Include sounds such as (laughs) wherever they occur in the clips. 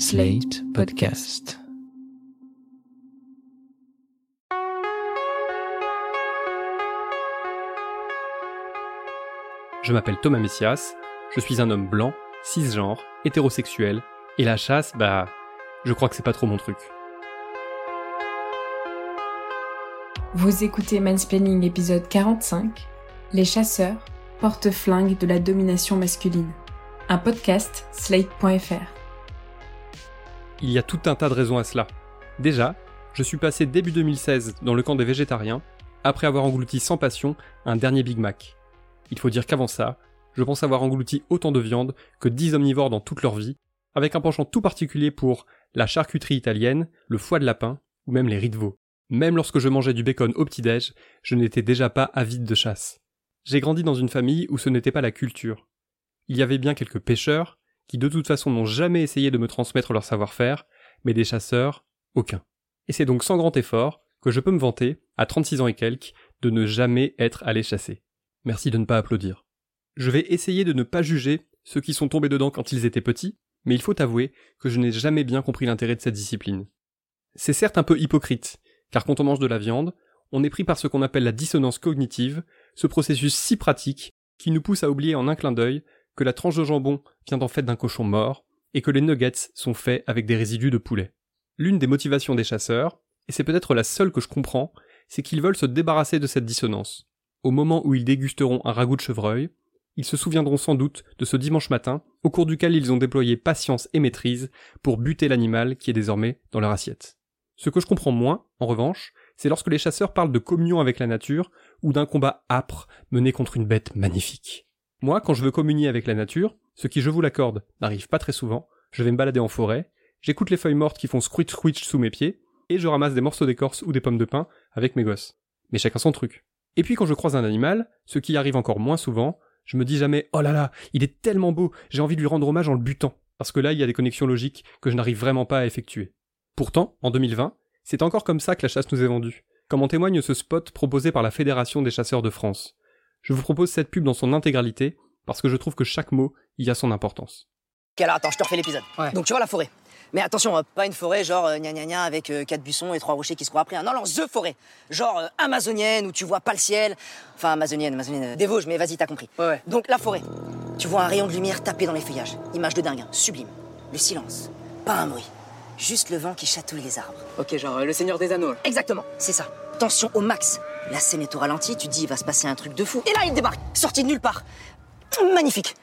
Slate Podcast. Je m'appelle Thomas Messias, je suis un homme blanc, cisgenre, hétérosexuel, et la chasse, bah, je crois que c'est pas trop mon truc. Vous écoutez Mansplaining épisode 45, Les chasseurs, porte-flingue de la domination masculine. Un podcast slate.fr. Il y a tout un tas de raisons à cela. Déjà, je suis passé début 2016 dans le camp des végétariens, après avoir englouti sans passion un dernier Big Mac. Il faut dire qu'avant ça, je pense avoir englouti autant de viande que 10 omnivores dans toute leur vie, avec un penchant tout particulier pour la charcuterie italienne, le foie de lapin, ou même les riz de veau. Même lorsque je mangeais du bacon au petit-déj, je n'étais déjà pas avide de chasse. J'ai grandi dans une famille où ce n'était pas la culture. Il y avait bien quelques pêcheurs, qui de toute façon n'ont jamais essayé de me transmettre leur savoir-faire, mais des chasseurs, aucun. Et c'est donc sans grand effort que je peux me vanter, à 36 ans et quelques, de ne jamais être allé chasser. Merci de ne pas applaudir. Je vais essayer de ne pas juger ceux qui sont tombés dedans quand ils étaient petits, mais il faut avouer que je n'ai jamais bien compris l'intérêt de cette discipline. C'est certes un peu hypocrite, car quand on mange de la viande, on est pris par ce qu'on appelle la dissonance cognitive, ce processus si pratique qui nous pousse à oublier en un clin d'œil que la tranche de jambon vient en fait d'un cochon mort et que les nuggets sont faits avec des résidus de poulet. L'une des motivations des chasseurs, et c'est peut-être la seule que je comprends, c'est qu'ils veulent se débarrasser de cette dissonance. Au moment où ils dégusteront un ragoût de chevreuil, ils se souviendront sans doute de ce dimanche matin au cours duquel ils ont déployé patience et maîtrise pour buter l'animal qui est désormais dans leur assiette. Ce que je comprends moins, en revanche, c'est lorsque les chasseurs parlent de communion avec la nature ou d'un combat âpre mené contre une bête magnifique. Moi, quand je veux communier avec la nature, ce qui, je vous l'accorde, n'arrive pas très souvent, je vais me balader en forêt, j'écoute les feuilles mortes qui font screech screech sous mes pieds, et je ramasse des morceaux d'écorce ou des pommes de pin avec mes gosses. Mais chacun son truc. Et puis quand je croise un animal, ce qui arrive encore moins souvent, je me dis jamais oh là là, il est tellement beau, j'ai envie de lui rendre hommage en le butant, parce que là il y a des connexions logiques que je n'arrive vraiment pas à effectuer. Pourtant, en 2020, c'est encore comme ça que la chasse nous est vendue, comme en témoigne ce spot proposé par la Fédération des chasseurs de France. Je vous propose cette pub dans son intégralité, parce que je trouve que chaque mot y a son importance. Ok, alors attends, je te refais l'épisode. Ouais. Donc tu vois la forêt. Mais attention, euh, pas une forêt genre euh, gna gna gna avec euh, quatre buissons et trois rochers qui se courent après. hein. Non, non, The Forêt. Genre euh, amazonienne où tu vois pas le ciel. Enfin, amazonienne, amazonienne, euh, des Vosges, mais vas-y, t'as compris. Ouais, ouais. Donc la forêt. Tu vois un rayon de lumière tapé dans les feuillages. Image de dingue, hein. sublime. Le silence. Pas un bruit. Juste le vent qui chatouille les arbres. Ok, genre euh, le Seigneur des Anneaux. Exactement, c'est ça. Tension au max. La scène est au ralenti, tu dis il va se passer un truc de fou. Et là, il débarque, sorti de nulle part. Magnifique.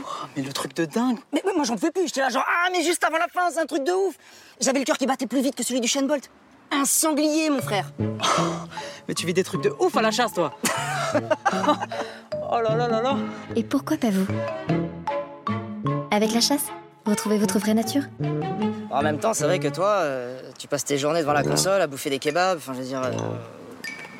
Oh, mais le truc de dingue. Mais, mais moi j'en pouvais plus, j'étais là genre ah mais juste avant la fin, c'est un truc de ouf. J'avais le cœur qui battait plus vite que celui du Shane Bolt. Un sanglier mon frère. (laughs) Mais tu vis des trucs de ouf à la chasse, toi. (laughs) oh là là là là. Et pourquoi pas vous? Avec la chasse, retrouvez votre vraie nature? En même temps, c'est vrai que toi, euh, tu passes tes journées devant la console à bouffer des kebabs, enfin je veux dire euh,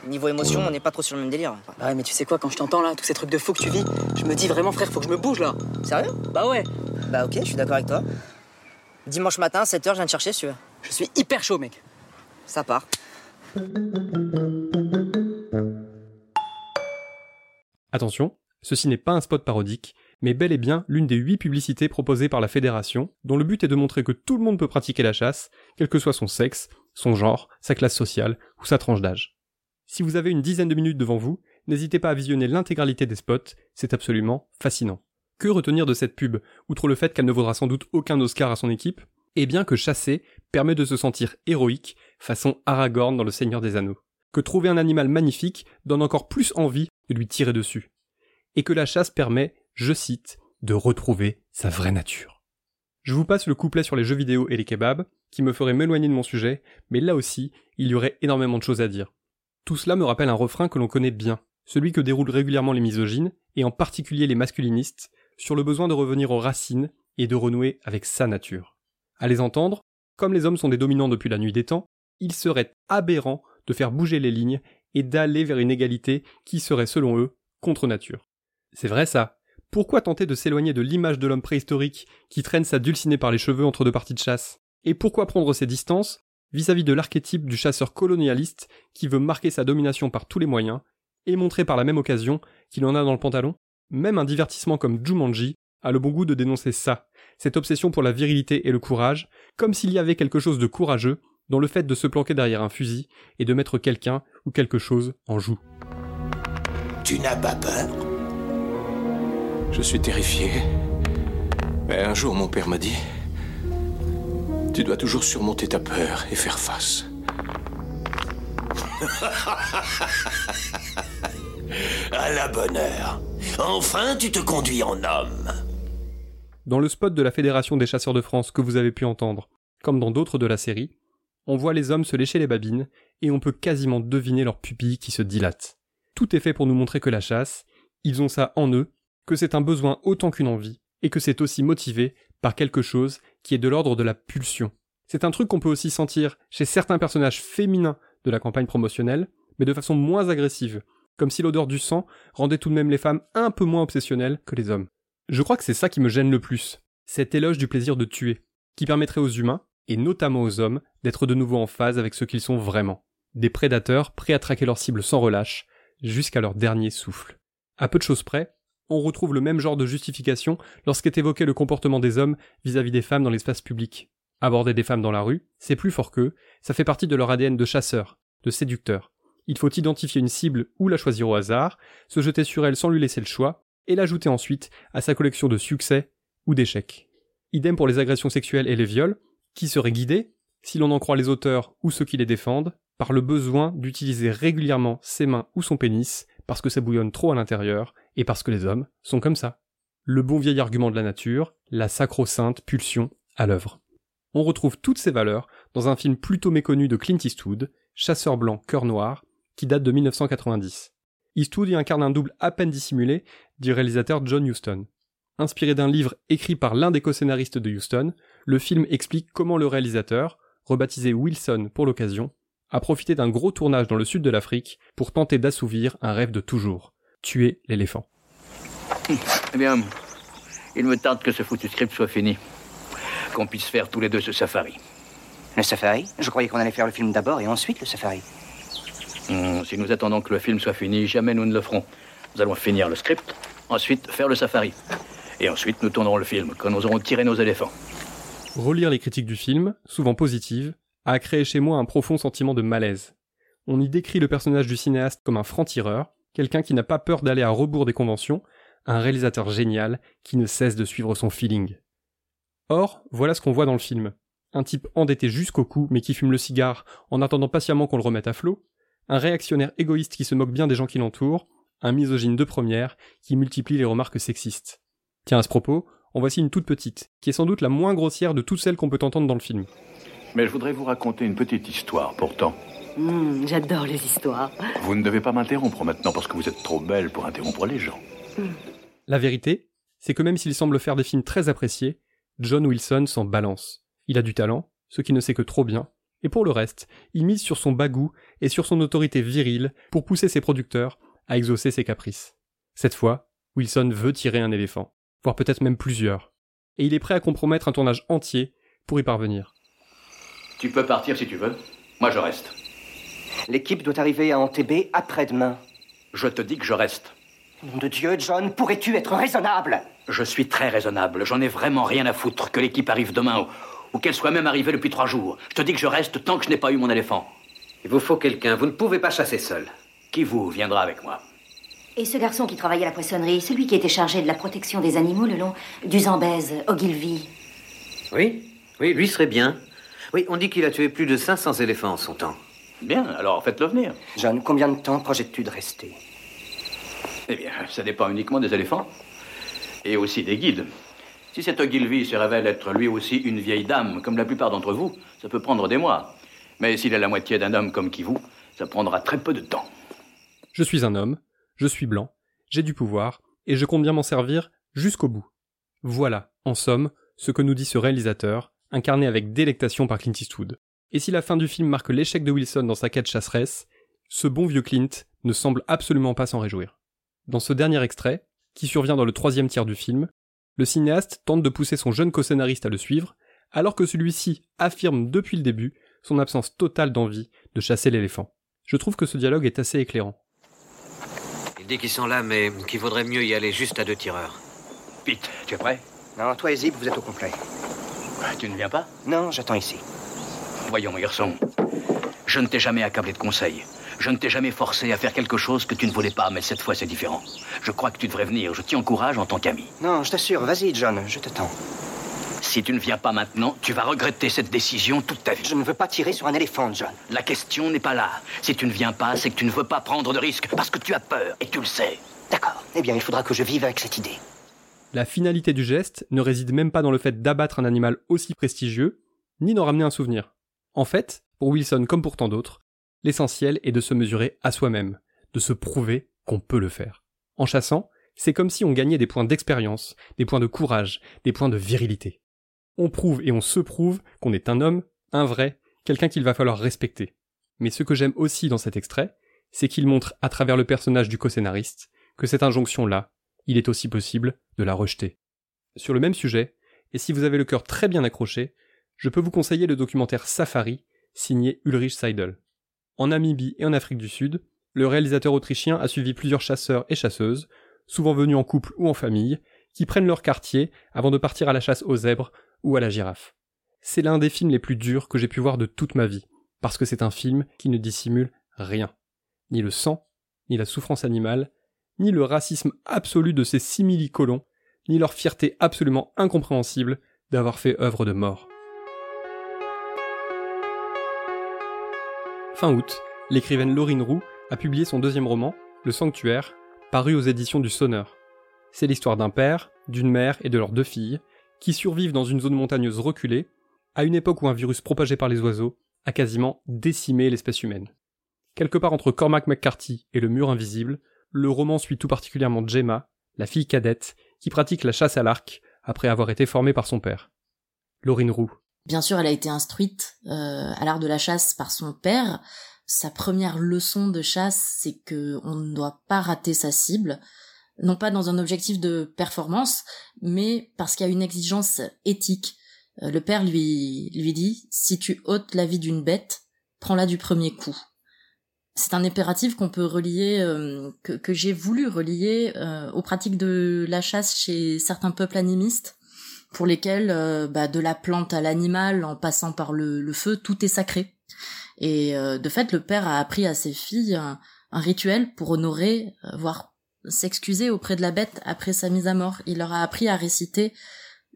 niveau émotion, on n'est pas trop sur le même délire. Bah ouais, mais tu sais quoi, quand je t'entends là, tous ces trucs de fou que tu vis, je me dis vraiment, frère, faut que je me bouge là. Sérieux? Bah ouais, Bah OK, je suis d'accord avec toi. Dimanche matin, 7h, je viens te chercher si tu veux. je suis hyper chaud, mec. Ça part. Attention, ceci n'est pas un spot parodique, mais bel et bien l'une des huit publicités proposées par la fédération, dont le but est de montrer que tout le monde peut pratiquer la chasse, quel que soit son sexe, son genre, sa classe sociale ou sa tranche d'âge. Si vous avez une dizaine de minutes devant vous, n'hésitez pas à visionner l'intégralité des spots, c'est absolument fascinant. Que retenir de cette pub, outre le fait qu'elle ne vaudra sans doute aucun Oscar à son équipe? Eh bien que chasser permet de se sentir héroïque, façon Aragorn dans Le Seigneur des Anneaux. Que trouver un animal magnifique donne encore plus envie de lui tirer dessus. Et que la chasse permet, je cite, de retrouver sa vraie nature. Je vous passe le couplet sur les jeux vidéo et les kebabs, qui me ferait m'éloigner de mon sujet, mais là aussi, il y aurait énormément de choses à dire. Tout cela me rappelle un refrain que l'on connaît bien, celui que déroulent régulièrement les misogynes, et en particulier les masculinistes, sur le besoin de revenir aux racines et de renouer avec sa nature. À les entendre, comme les hommes sont des dominants depuis la nuit des temps, il serait aberrant de faire bouger les lignes et d'aller vers une égalité qui serait, selon eux, contre nature. C'est vrai ça. Pourquoi tenter de s'éloigner de l'image de l'homme préhistorique qui traîne sa dulcinée par les cheveux entre deux parties de chasse? Et pourquoi prendre ses distances vis-à-vis de l'archétype du chasseur colonialiste qui veut marquer sa domination par tous les moyens et montrer par la même occasion qu'il en a dans le pantalon Même un divertissement comme Jumanji a le bon goût de dénoncer ça, cette obsession pour la virilité et le courage, comme s'il y avait quelque chose de courageux dans le fait de se planquer derrière un fusil et de mettre quelqu'un ou quelque chose en joue. Tu n'as pas peur? Je suis terrifié. Mais un jour, mon père m'a dit Tu dois toujours surmonter ta peur et faire face. À la bonne heure. Enfin, tu te conduis en homme. Dans le spot de la Fédération des chasseurs de France que vous avez pu entendre, comme dans d'autres de la série, on voit les hommes se lécher les babines et on peut quasiment deviner leurs pupilles qui se dilatent. Tout est fait pour nous montrer que la chasse, ils ont ça en eux, que c'est un besoin autant qu'une envie, et que c'est aussi motivé par quelque chose qui est de l'ordre de la pulsion. C'est un truc qu'on peut aussi sentir chez certains personnages féminins de la campagne promotionnelle, mais de façon moins agressive, comme si l'odeur du sang rendait tout de même les femmes un peu moins obsessionnelles que les hommes. Je crois que c'est ça qui me gêne le plus, cet éloge du plaisir de tuer, qui permettrait aux humains, et notamment aux hommes, d'être de nouveau en phase avec ce qu'ils sont vraiment. Des prédateurs prêts à traquer leur cible sans relâche, jusqu'à leur dernier souffle. À peu de choses près, on retrouve le même genre de justification lorsqu'est évoqué le comportement des hommes vis-à-vis des femmes dans l'espace public. Aborder des femmes dans la rue, c'est plus fort qu'eux, ça fait partie de leur ADN de chasseur, de séducteur. Il faut identifier une cible ou la choisir au hasard, se jeter sur elle sans lui laisser le choix, et l'ajouter ensuite à sa collection de succès ou d'échecs. Idem pour les agressions sexuelles et les viols, qui seraient guidés, si l'on en croit les auteurs ou ceux qui les défendent, par le besoin d'utiliser régulièrement ses mains ou son pénis, parce que ça bouillonne trop à l'intérieur, et parce que les hommes sont comme ça. Le bon vieil argument de la nature, la sacro-sainte pulsion à l'œuvre. On retrouve toutes ces valeurs dans un film plutôt méconnu de Clint Eastwood, Chasseur blanc, cœur noir, qui date de 1990. Eastwood y incarne un double à peine dissimulé du réalisateur John Huston. Inspiré d'un livre écrit par l'un des co-scénaristes de Houston, le film explique comment le réalisateur, rebaptisé Wilson pour l'occasion, a profité d'un gros tournage dans le sud de l'Afrique pour tenter d'assouvir un rêve de toujours, tuer l'éléphant. Eh bien, il me tarde que ce foutu script soit fini. Qu'on puisse faire tous les deux ce safari. Le safari? Je croyais qu'on allait faire le film d'abord et ensuite le safari. Hmm, si nous attendons que le film soit fini, jamais nous ne le ferons. Nous allons finir le script, ensuite faire le safari. Et ensuite nous tournerons le film, quand nous aurons tiré nos éléphants. Relire les critiques du film, souvent positives, a créé chez moi un profond sentiment de malaise. On y décrit le personnage du cinéaste comme un franc-tireur, quelqu'un qui n'a pas peur d'aller à rebours des conventions, un réalisateur génial qui ne cesse de suivre son feeling. Or, voilà ce qu'on voit dans le film. Un type endetté jusqu'au cou mais qui fume le cigare en attendant patiemment qu'on le remette à flot, un réactionnaire égoïste qui se moque bien des gens qui l'entourent, un misogyne de première qui multiplie les remarques sexistes. Tiens, à ce propos, en voici une toute petite, qui est sans doute la moins grossière de toutes celles qu'on peut entendre dans le film. Mais je voudrais vous raconter une petite histoire, pourtant. Hmm, j'adore les histoires. Vous ne devez pas m'interrompre maintenant parce que vous êtes trop belle pour interrompre les gens. La vérité, c'est que même s'il semble faire des films très appréciés, John Wilson s'en balance. Il a du talent, ce qui ne sait que trop bien, et pour le reste, il mise sur son bagou et sur son autorité virile pour pousser ses producteurs à exaucer ses caprices. Cette fois, Wilson veut tirer un éléphant, voire peut-être même plusieurs, et il est prêt à compromettre un tournage entier pour y parvenir. Tu peux partir si tu veux. Moi, je reste. L'équipe doit arriver à Antébé après-demain. Je te dis que je reste. Nom de Dieu, John, pourrais-tu être raisonnable? Je suis très raisonnable. J'en ai vraiment rien à foutre que l'équipe arrive demain ou, ou qu'elle soit même arrivée depuis trois jours. Je te dis que je reste tant que je n'ai pas eu mon éléphant. Il vous faut quelqu'un. Vous ne pouvez pas chasser seul. Qui vous viendra avec moi? Et ce garçon qui travaillait à la poissonnerie, celui qui était chargé de la protection des animaux le long du Zambèze, Ogilvy. Oui, oui, lui serait bien. Oui, on dit qu'il a tué plus de 500 éléphants en son temps. Bien, alors faites-le venir. John, combien de temps projettes-tu de rester? Eh bien, ça dépend uniquement des éléphants. Et aussi des guides. Si cet Ogilvy se révèle être lui aussi une vieille dame, comme la plupart d'entre vous, ça peut prendre des mois. Mais s'il est la moitié d'un homme comme qui vous, ça prendra très peu de temps. Je suis un homme, je suis blanc, j'ai du pouvoir, et je compte bien m'en servir jusqu'au bout. Voilà, en somme, ce que nous dit ce réalisateur, incarné avec délectation par Clint Eastwood. Et si la fin du film marque l'échec de Wilson dans sa quête chasseresse, ce bon vieux Clint ne semble absolument pas s'en réjouir. Dans ce dernier extrait, qui survient dans le troisième tiers du film, le cinéaste tente de pousser son jeune co-scénariste à le suivre, alors que celui-ci affirme depuis le début son absence totale d'envie de chasser l'éléphant. Je trouve que ce dialogue est assez éclairant. Il dit qu'ils sont là, mais qu'il vaudrait mieux y aller juste à deux tireurs. Vite, tu es prêt? Non, toi et Zip, vous êtes au complet. Tu ne viens pas? Non, j'attends ici. Voyons, mon garçon. Je ne t'ai jamais accablé de conseils. Je ne t'ai jamais forcé à faire quelque chose que tu ne voulais pas, mais cette fois c'est différent. Je crois que tu devrais venir. Je t'y encourage en tant qu'ami. Non, je t'assure. Vas-y, John, je t'attends. Si tu ne viens pas maintenant, tu vas regretter cette décision toute ta vie. Je ne veux pas tirer sur un éléphant, John. La question n'est pas là. Si tu ne viens pas, c'est que tu ne veux pas prendre de risques, parce que tu as peur, et tu le sais. D'accord. Eh bien, il faudra que je vive avec cette idée. La finalité du geste ne réside même pas dans le fait d'abattre un animal aussi prestigieux, ni d'en ramener un souvenir. En fait, pour Wilson comme pour tant d'autres, l'essentiel est de se mesurer à soi-même, de se prouver qu'on peut le faire. En chassant, c'est comme si on gagnait des points d'expérience, des points de courage, des points de virilité. On prouve et on se prouve qu'on est un homme, un vrai, quelqu'un qu'il va falloir respecter. Mais ce que j'aime aussi dans cet extrait, c'est qu'il montre à travers le personnage du co-scénariste que cette injonction-là, il est aussi possible de la rejeter. Sur le même sujet, et si vous avez le cœur très bien accroché, je peux vous conseiller le documentaire Safari, signé Ulrich Seidel. En Namibie et en Afrique du Sud, le réalisateur autrichien a suivi plusieurs chasseurs et chasseuses, souvent venus en couple ou en famille, qui prennent leur quartier avant de partir à la chasse aux zèbres ou à la girafe. C'est l'un des films les plus durs que j'ai pu voir de toute ma vie, parce que c'est un film qui ne dissimule rien. Ni le sang, ni la souffrance animale, ni le racisme absolu de ces simili-colons, ni leur fierté absolument incompréhensible d'avoir fait œuvre de mort. Fin août, l'écrivaine Laurine Roux a publié son deuxième roman, Le Sanctuaire, paru aux éditions du Sonneur. C'est l'histoire d'un père, d'une mère et de leurs deux filles, qui survivent dans une zone montagneuse reculée, à une époque où un virus propagé par les oiseaux a quasiment décimé l'espèce humaine. Quelque part entre Cormac McCarthy et le mur invisible, le roman suit tout particulièrement Gemma, la fille cadette, qui pratique la chasse à l'arc après avoir été formée par son père. Laurine Roux. Bien sûr, elle a été instruite euh, à l'art de la chasse par son père. Sa première leçon de chasse, c'est que on ne doit pas rater sa cible, non pas dans un objectif de performance, mais parce qu'il y a une exigence éthique. Euh, le père lui lui dit si tu ôtes la vie d'une bête, prends-la du premier coup c'est un impératif qu'on peut relier, euh, que, j'ai voulu relier euh, aux pratiques de la chasse chez certains peuples animistes, pour lesquels, euh, bah, de la plante à l'animal, en passant par le, feu, tout est sacré. Et de fait, le père a appris à ses filles un, rituel pour honorer, voire s'excuser auprès de la bête après sa mise à mort. Il leur a appris à réciter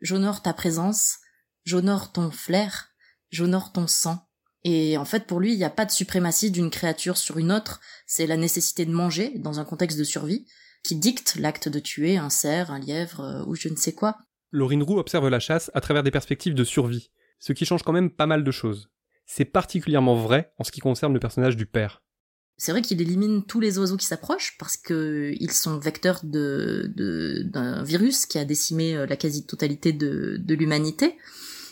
J'honore ta présence, j'honore ton flair, j'honore ton sang. Et en fait, pour lui, il n'y a pas de suprématie d'une créature sur une autre, c'est la nécessité de manger, dans un contexte de survie, qui dicte l'acte de tuer un cerf, un lièvre euh, ou je ne sais quoi. Laurine Roux observe la chasse à travers des perspectives de survie, ce qui change quand même pas mal de choses. C'est particulièrement vrai en ce qui concerne le personnage du père. C'est vrai qu'il élimine tous les oiseaux qui s'approchent parce qu'ils sont vecteurs d'un virus qui a décimé euh, la quasi-totalité de, de l'humanité.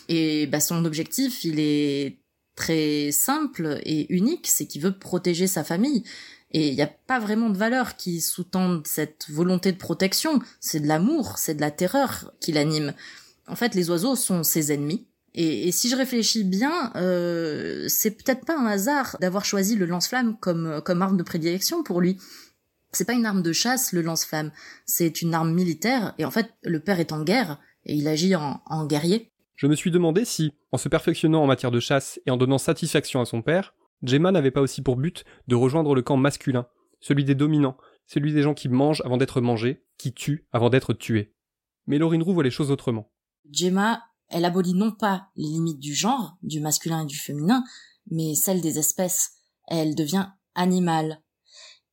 Et bah, son objectif, il est très simple et unique, c'est qu'il veut protéger sa famille. Et il n'y a pas vraiment de valeurs qui sous-tendent cette volonté de protection, c'est de l'amour, c'est de la terreur qui l'anime. En fait, les oiseaux sont ses ennemis. Et, si je réfléchis bien, euh, c'est peut-être pas un hasard d'avoir choisi le lance-flamme comme, comme arme de prédilection pour lui. C'est pas une arme de chasse, le lance-flamme. C'est une arme militaire, et en fait, le père est en guerre, et il agit en guerrier. Je me suis demandé si, en se perfectionnant en matière de chasse et en donnant satisfaction à son père, Gemma n'avait pas aussi pour but de rejoindre le camp masculin, celui des dominants, celui des gens qui mangent avant d'être mangés, qui tuent avant d'être tués. Mais Laurine Roux voit les choses autrement. Gemma, elle abolit non pas les limites du genre, du masculin et du féminin, mais celles des espèces. Elle devient animale.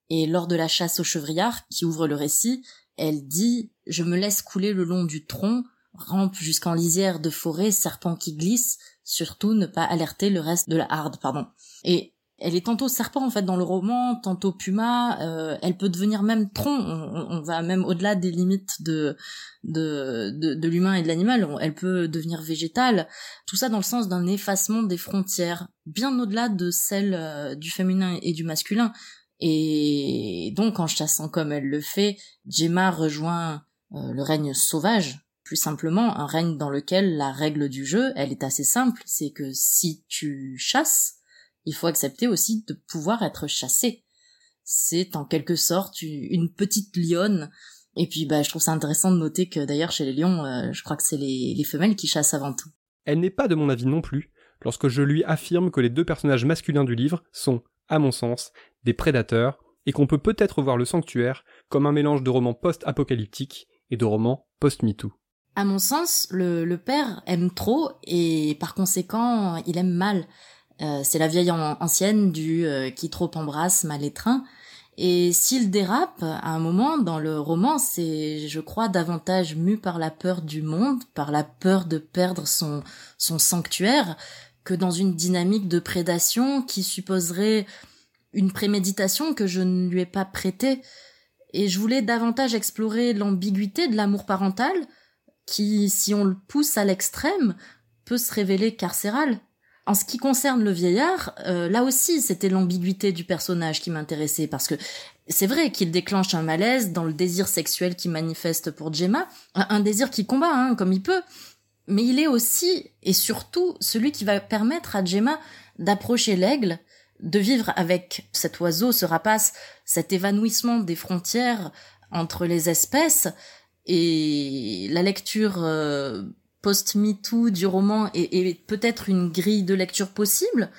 Et lors de la chasse au chevrillard, qui ouvre le récit, elle dit Je me laisse couler le long du tronc, rampe jusqu'en lisière de forêt, serpent qui glisse, surtout ne pas alerter le reste de la harde, pardon. Et elle est tantôt serpent en fait dans le roman, tantôt puma. Euh, elle peut devenir même tronc. On, va même au-delà des limites de de, de, l'humain et de l'animal. Elle peut devenir végétale. Tout ça dans le sens d'un effacement des frontières, bien au-delà de celles euh, du féminin et du masculin. Et donc en chassant comme elle le fait, Gemma rejoint euh, le règne sauvage plus simplement un règne dans lequel la règle du jeu, elle est assez simple, c'est que si tu chasses, il faut accepter aussi de pouvoir être chassé. C'est en quelque sorte une petite lionne Et puis bah je trouve ça intéressant de noter que d'ailleurs chez les lions, euh, je crois que c'est les, les femelles qui chassent avant tout. Elle n'est pas de mon avis non plus lorsque je lui affirme que les deux personnages masculins du livre sont, à mon sens, des prédateurs et qu'on peut peut-être voir le sanctuaire comme un mélange de romans post-apocalyptiques et de romans post-MeToo. À mon sens, le, le, père aime trop et par conséquent, il aime mal. Euh, c'est la vieille ancienne du euh, qui trop embrasse mal étreint. Et s'il dérape, à un moment dans le roman, c'est, je crois, davantage mu par la peur du monde, par la peur de perdre son, son sanctuaire, que dans une dynamique de prédation qui supposerait une préméditation que je ne lui ai pas prêtée. Et je voulais davantage explorer l'ambiguïté de l'amour parental, qui, si on le pousse à l'extrême, peut se révéler carcéral. En ce qui concerne le vieillard, euh, là aussi, c'était l'ambiguïté du personnage qui m'intéressait, parce que c'est vrai qu'il déclenche un malaise dans le désir sexuel qui manifeste pour Gemma, un, désir qui combat, hein, comme il peut, mais il est aussi et surtout celui qui va permettre à Gemma d'approcher l'aigle, de vivre avec cet oiseau, ce rapace, cet évanouissement des frontières entre les espèces, et la lecture euh, post-MeToo du roman est, peut-être une grille de lecture possible.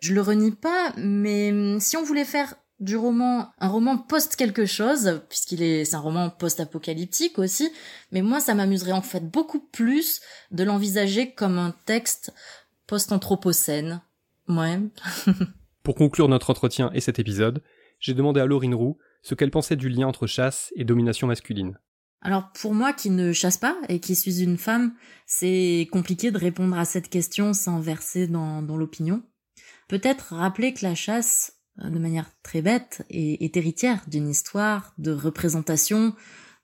Je le renie pas, mais hum, si on voulait faire du roman un roman post quelque chose, puisqu'il est c'est un roman post-apocalyptique aussi, mais moi ça m'amuserait en fait beaucoup plus de l'envisager comme un texte post-anthropocène. Ouais. (laughs) Pour conclure notre entretien et cet épisode, j'ai demandé à Laurine Roux ce qu'elle pensait du lien entre chasse et domination masculine. Alors pour moi qui ne chasse pas et qui suis une femme, c'est compliqué de répondre à cette question sans verser dans, l'opinion. Peut-être rappeler que la chasse, euh, de manière très bête, est, héritière d'une histoire, de représentation,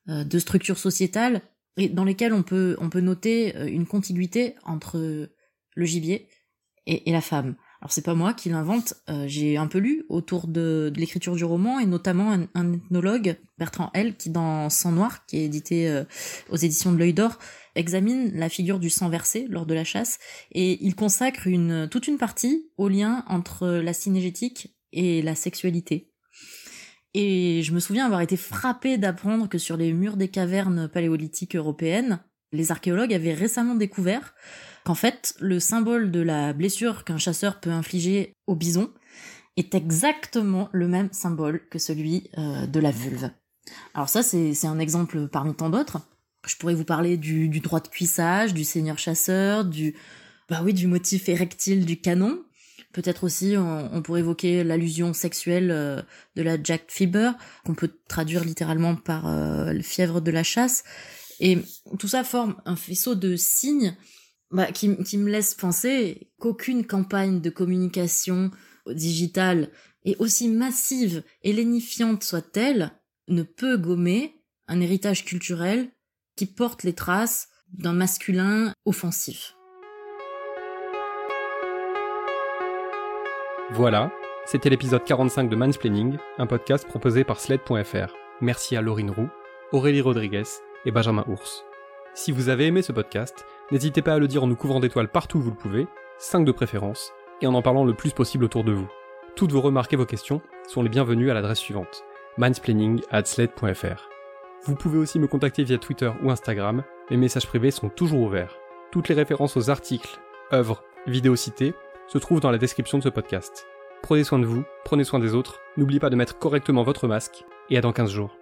euh, de structures sociétales, et dans lesquelles on peut, on peut noter euh, une contiguïté entre le gibier et la femme. Alors c'est pas moi qui l'invente, euh, j'ai un peu lu autour de, l'écriture du roman et notamment un, ethnologue, Bertrand L, qui dans Sang Noir, qui est édité euh, aux éditions de l'œil d'or, examine la figure du sang versé lors de la chasse et il consacre toute une partie au lien entre la synégétique et la sexualité. Et je me souviens avoir été frappée d'apprendre que sur les murs des cavernes paléolithiques européennes, les archéologues avaient récemment découvert qu'en fait, le symbole de la blessure qu'un chasseur peut infliger au bison est exactement le même symbole que celui euh, de la vulve. Alors ça, c'est un exemple parmi tant d'autres. Je pourrais vous parler du, droit de cuissage, du seigneur chasseur, du bah oui, du motif érectile du canon. Peut-être aussi, on, pourrait évoquer l'allusion sexuelle euh, de la Jack Fever, qu'on peut traduire littéralement par euh, fièvre de la chasse. Et tout ça forme un faisceau de signes bah, qui, me laisse penser qu'aucune campagne de communication digitale et aussi massive et lénifiante soit-elle ne peut gommer un héritage culturel qui porte les traces d'un masculin offensif. Voilà, c'était l'épisode 45 de Mansplaining, un podcast proposé par Sled.fr. Merci à Laurine Roux, Aurélie Rodriguez et Benjamin Ours. Si vous avez aimé ce podcast, n'hésitez pas à le dire en nous couvrant d'étoiles partout où vous le pouvez, 5 de préférence, et en en parlant le plus possible autour de vous. Toutes vos remarques et vos questions sont les bienvenues à l'adresse suivante mindsplaining@sled.fr. Vous pouvez aussi me contacter via Twitter ou Instagram, mes messages privés sont toujours ouverts. Toutes les références aux articles, œuvres, vidéos citées se trouvent dans la description de ce podcast. Prenez soin de vous, prenez soin des autres, n'oubliez pas de mettre correctement votre masque, et à dans 15 jours.